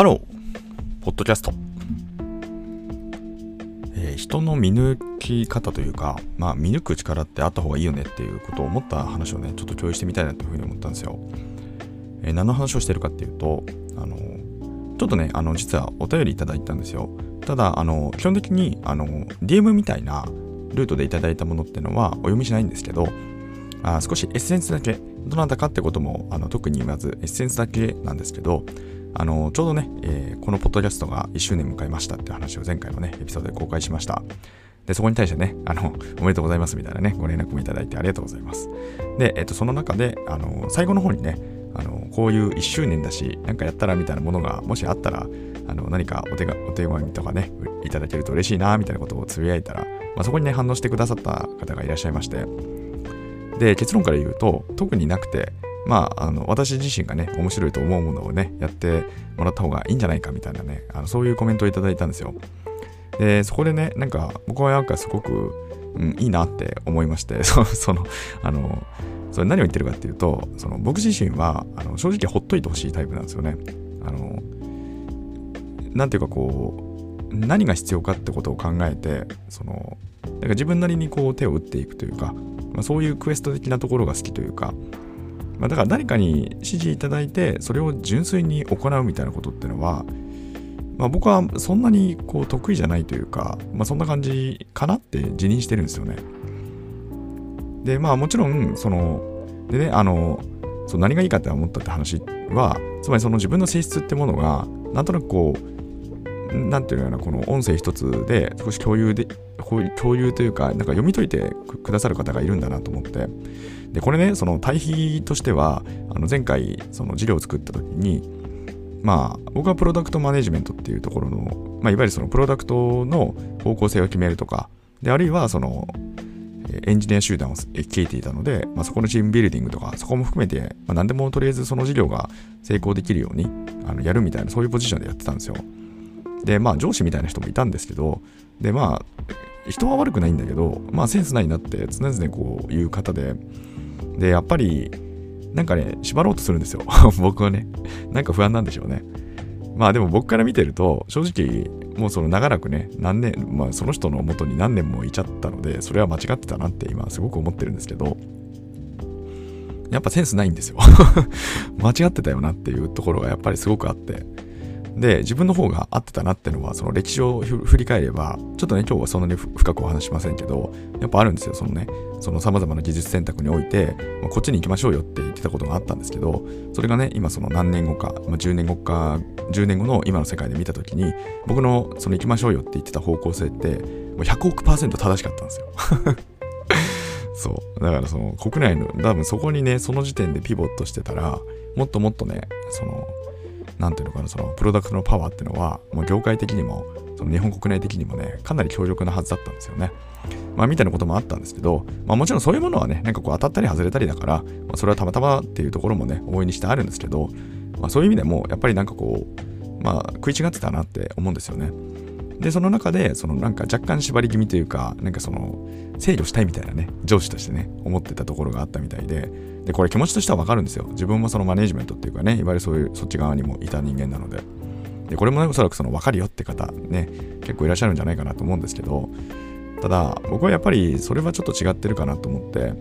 ハロー、ポッドキャスト。えー人の見抜き方というか、まあ、見抜く力ってあった方がいいよねっていうことを思った話をね、ちょっと共有してみたいなというふうに思ったんですよ。えー何の話をしてるかっていうと、あの、ちょっとね、あの、実はお便りいただいたんですよ。ただ、あの、基本的に、あの、DM みたいなルートでいただいたものってのはお読みしないんですけど、あ少しエッセンスだけ、どなたかってこともあの特に言わず、エッセンスだけなんですけど、あのちょうどね、えーこのポッドキャストが1周年迎えましたって話を前回のね、エピソードで公開しました。で、そこに対してね、あの、おめでとうございますみたいなね、ご連絡もいただいてありがとうございます。で、えっと、その中で、あの、最後の方にね、あの、こういう1周年だし、なんかやったらみたいなものが、もしあったら、あの、何かお手がお手紙とかね、いただけると嬉しいな、みたいなことをつぶやいたら、まあ、そこにね、反応してくださった方がいらっしゃいまして、で、結論から言うと、特になくて、まあ、あの私自身がね、面白いと思うものをね、やってもらった方がいいんじゃないかみたいなね、あのそういうコメントをいただいたんですよ。で、そこでね、なんか、僕はなんかすごく、うん、いいなって思いまして、そその、あの、それ何を言ってるかっていうと、その僕自身はあの正直ほっといてほしいタイプなんですよね。あの、なんていうかこう、何が必要かってことを考えて、その、なんか自分なりにこう手を打っていくというか、まあ、そういうクエスト的なところが好きというか、まあ、だから誰かに指示いただいてそれを純粋に行うみたいなことってのは、まあ、僕はそんなにこう得意じゃないというか、まあ、そんな感じかなって自認してるんですよね。でまあもちろんそのでねあのそう何がいいかって思ったって話はつまりその自分の性質ってものがなんとなくこうなんていうのかなこの音声一つで少し共有で共有というかなんか読み解いてくださる方がいるんだなと思って。でこれねその対比としてはあの前回その資料を作った時にまあ僕はプロダクトマネジメントっていうところの、まあ、いわゆるそのプロダクトの方向性を決めるとかであるいはそのエンジニア集団を率いていたので、まあ、そこのチームビルディングとかそこも含めて、まあ、何でもとりあえずその事業が成功できるようにあのやるみたいなそういうポジションでやってたんですよ。でまあ上司みたいな人もいたんですけどでまあ人は悪くないんだけどまあセンスないなって常々こういう方ででやっぱりなんかね縛ろうとするんですよ。僕はね。なんか不安なんでしょうね。まあでも僕から見てると正直もうその長らくね何年まあその人の元に何年もいちゃったのでそれは間違ってたなって今すごく思ってるんですけどやっぱセンスないんですよ。間違ってたよなっていうところがやっぱりすごくあって。で自分の方が合ってたなってのはその歴史を振り返ればちょっとね今日はそんなに深くお話しませんけどやっぱあるんですよそのねその様々な技術選択において、まあ、こっちに行きましょうよって言ってたことがあったんですけどそれがね今その何年後か、まあ、10年後か10年後の今の世界で見た時に僕のその行きましょうよって言ってた方向性ってもう100億パーセント正しかったんですよ。そう。だからその国内の多分そこにねその時点でピボットしてたらもっともっとねそのなんていうのかな、そのプロダクトのパワーっていうのは、もう業界的にも、その日本国内的にもね、かなり強力なはずだったんですよね。まあ、みたいなこともあったんですけど、まあ、もちろんそういうものはね、なんかこう当たったり外れたりだから、まあ、それはたまたまっていうところもね、思いにしてあるんですけど、まあ、そういう意味でも、やっぱりなんかこう、まあ、食い違ってたなって思うんですよね。で、その中で、そのなんか若干縛り気味というか、なんかその、制御したいみたいなね、上司としてね、思ってたところがあったみたいで、で、これ気持ちとしてはわかるんですよ。自分もそのマネジメントっていうかね、いわゆるそういう、そっち側にもいた人間なので。で、これもね、おそらくその分かるよって方、ね、結構いらっしゃるんじゃないかなと思うんですけど、ただ、僕はやっぱりそれはちょっと違ってるかなと思って、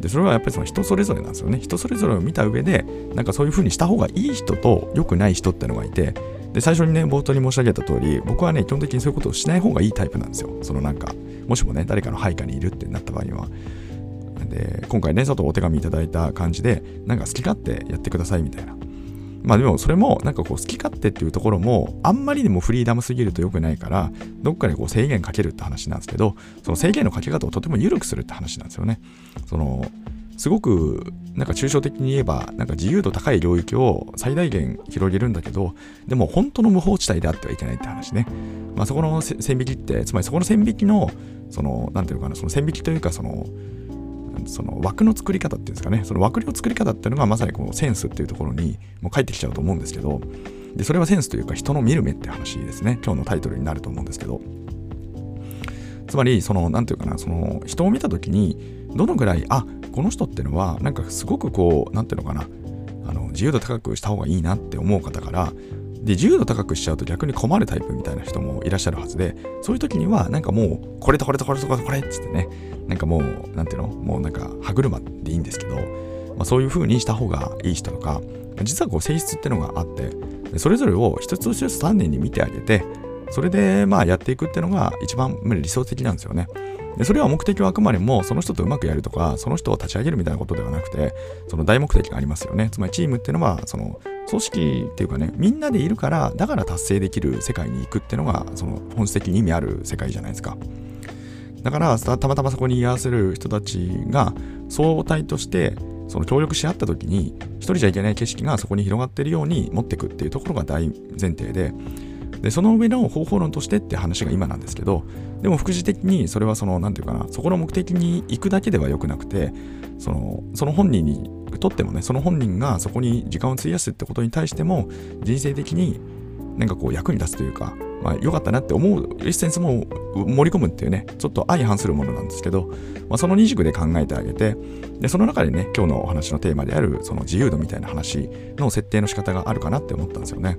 で、それはやっぱりその人それぞれなんですよね。人それぞれを見た上で、なんかそういう風にした方がいい人と良くない人ってのがいて、で、最初にね、冒頭に申し上げた通り、僕はね、基本的にそういうことをしない方がいいタイプなんですよ。そのなんか、もしもね、誰かの配下にいるってなった場合には。で、今回ね、ちょっとお手紙いただいた感じで、なんか好き勝手やってくださいみたいな。まあでもそれもなんかこう好き勝手っていうところもあんまりでもフリーダムすぎると良くないからどっかでこう制限かけるって話なんですけどその制限のかけ方をとても緩くするって話なんですよね。そのすごくなんか抽象的に言えばなんか自由度高い領域を最大限広げるんだけどでも本当の無法地帯であってはいけないって話ね。まあそこの線引きってつまりそこの線引きのそのなんていうのかなその線引きというかそのその枠の作り方っていうんですかね。その枠の作り方っていうのがまさにこのセンスっていうところにもう返ってきちゃうと思うんですけどでそれはセンスというか人の見る目って話ですね。今日のタイトルになると思うんですけど。つまりその何て言うかなその人を見た時にどのぐらいあこの人ってのはなんかすごくこう何て言うのかなあの自由度高くした方がいいなって思う方からで、自由度高くしちゃうと逆に困るタイプみたいな人もいらっしゃるはずで、そういう時には、なんかもう、これとこれとこれとこれとこれっつってね、なんかもう、なんていうのもうなんか歯車でいいんですけど、まあ、そういう風にした方がいい人とか、実はこう性質ってのがあって、それぞれを一つ一つ丹念に見てあげて、それでまあやっていくっていうのが一番理想的なんですよね。でそれは目的はあくまでもその人とうまくやるとかその人を立ち上げるみたいなことではなくてその大目的がありますよね。つまりチームっていうのはその組織っていうかねみんなでいるからだから達成できる世界に行くっていうのがその本質的に意味ある世界じゃないですか。だからたまたまそこに居合わせる人たちが相対としてその協力し合った時に一人じゃいけない景色がそこに広がっているように持っていくっていうところが大前提ででその上の方法論としてって話が今なんですけどでも副次的にそれはその何て言うかなそこの目的に行くだけではよくなくてそのその本人にとってもねその本人がそこに時間を費やすってことに対しても人生的になんかこう役に立つというかまあ良かったなって思うエッセンスも盛り込むっていうねちょっと相反するものなんですけど、まあ、その二軸で考えてあげてでその中でね今日のお話のテーマであるその自由度みたいな話の設定の仕方があるかなって思ったんですよね。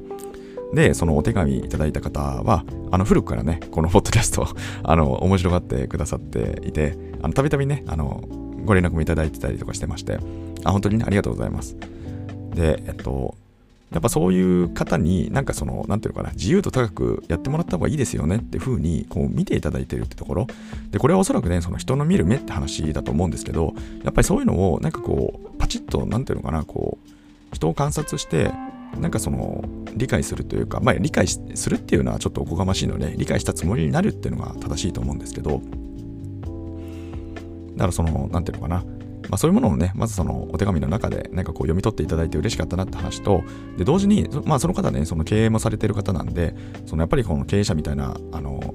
で、そのお手紙いただいた方は、あの、古くからね、このポッドキャスト、あの、面白がってくださっていて、あの、たびたびね、あの、ご連絡もいただいてたりとかしてまして、あ、本当にね、ありがとうございます。で、えっと、やっぱそういう方になんかその、なんていうのかな、自由度高くやってもらった方がいいですよねっていう風にこう見ていただいてるってところ。で、これはおそらくね、その人の見る目って話だと思うんですけど、やっぱりそういうのをなんかこう、パチッと、なんていうのかな、こう、人を観察して、なんかその理解するというか、まあ、理解するっていうのはちょっとおこがましいので理解したつもりになるっていうのが正しいと思うんですけどだからその何ていうのかな。まあ、そういうものをね、まずそのお手紙の中でなんかこう読み取っていただいて嬉しかったなって話と、で同時に、まあ、その方ね、その経営もされてる方なんで、そのやっぱりこの経営者みたいな、あの、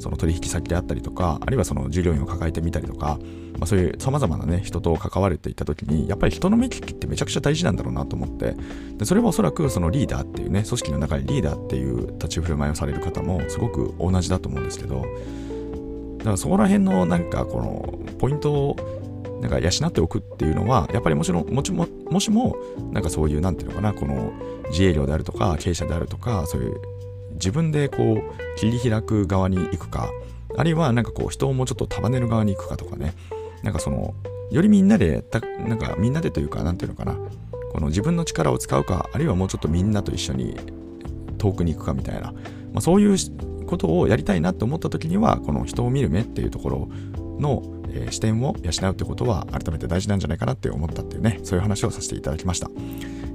その取引先であったりとか、あるいはその従業員を抱えてみたりとか、まあ、そういうさまざまなね、人と関わるっていった時に、やっぱり人の目利きってめちゃくちゃ大事なんだろうなと思って、でそれはおそらくそのリーダーっていうね、組織の中にリーダーっていう立ち振る舞いをされる方もすごく同じだと思うんですけど、だからそこら辺のなんかこのポイントをなんか養っておくっていうのは、やっぱりもちろん、もちも、もしも、なんかそういう、なんていうのかな、この自営業であるとか、経営者であるとか、そういう自分でこう、切り開く側に行くか、あるいはなんかこう人をもうちょっと束ねる側に行くかとかね。なんかそのよりみんなでたなんかみんなでというかなんていうのかな。この自分の力を使うかあるいはもうちょっとみんなと一緒に遠くに行くかみたいな、まあ、そういうことをやりたいなって思った時にはこの人を見る目っていうところの、えー、視点を養うってことは改めて大事なんじゃないかなって思ったっていうねそういう話をさせていただきました。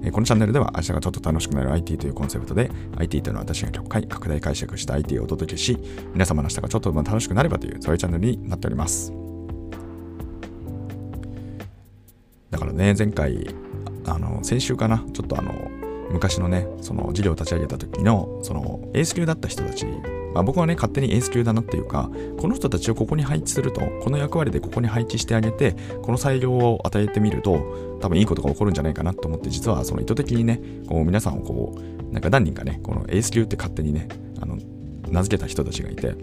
えこのチャンネルでは明日がちょっと楽しくなる IT というコンセプトで IT というのは私が極快拡大解釈した IT をお届けし皆様の明日がちょっと楽しくなればというそういうチャンネルになっております。だからね前回あの先週かなちょっとあの昔のねその事業を立ち上げた時のその A ス級だった人たちまあ、僕はね、勝手にエース級だなっていうか、この人たちをここに配置すると、この役割でここに配置してあげて、この裁量を与えてみると、多分いいことが起こるんじゃないかなと思って、実はその意図的にね、こう皆さんをこう、なんか何人かね、このエース級って勝手にね、あの名付けた人たちがいて、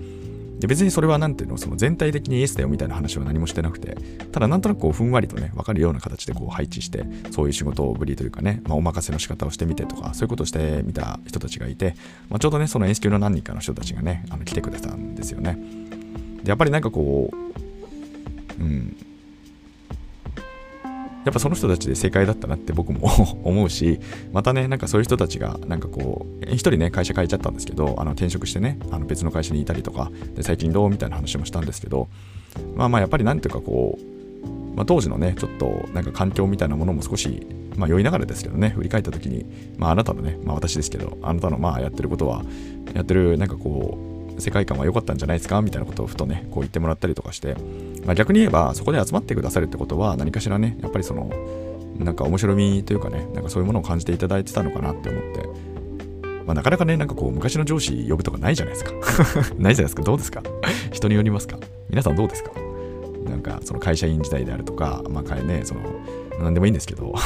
で別にそれは何ていうのその全体的にイエスだよみたいな話は何もしてなくてただなんとなくこうふんわりとね分かるような形でこう配置してそういう仕事ぶりというかね、まあ、お任せの仕方をしてみてとかそういうことをしてみた人たちがいて、まあ、ちょうどねその演出級の何人かの人たちがねあの来てくれたんですよね。でやっぱりなんかこううん。やっぱその人たちで正解だったなって僕も 思うし、またね、なんかそういう人たちが、なんかこう、一人ね、会社変えちゃったんですけど、あの転職してね、あの別の会社にいたりとか、で最近どうみたいな話もしたんですけど、まあまあやっぱりなんていうかこう、まあ、当時のね、ちょっとなんか環境みたいなものも少し、まあ酔いながらですけどね、振り返った時に、まああなたのね、まあ私ですけど、あなたのまあやってることは、やってるなんかこう、世界観は良かったんじゃないですか？みたいなことをふとね、こう言ってもらったりとかして、まあ、逆に言えば、そこで集まってくださるってことは、何かしらね、やっぱりその、なんか面白みというかね、なんかそういうものを感じていただいてたのかなって思って、まあ、なかなかね、なんかこう、昔の上司呼ぶとかないじゃないですか。ないじゃないですか。どうですか？人によりますか？皆さんどうですか？なんか、その会社員時代であるとか、まあ、ね、その、なんでもいいんですけど。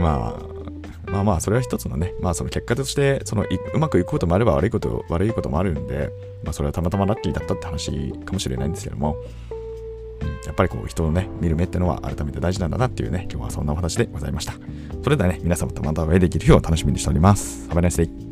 まあ、まあまあ、それは一つのね、まあその結果として、そのうまくいくこともあれば悪いこと、悪いこともあるんで、まあそれはたまたまラッキーだったって話かもしれないんですけども、うん、やっぱりこう人のね、見る目ってのは改めて大事なんだなっていうね、今日はそんなお話でございました。それではね、皆様とまたお会いできる日を楽しみにしております。Have a nice.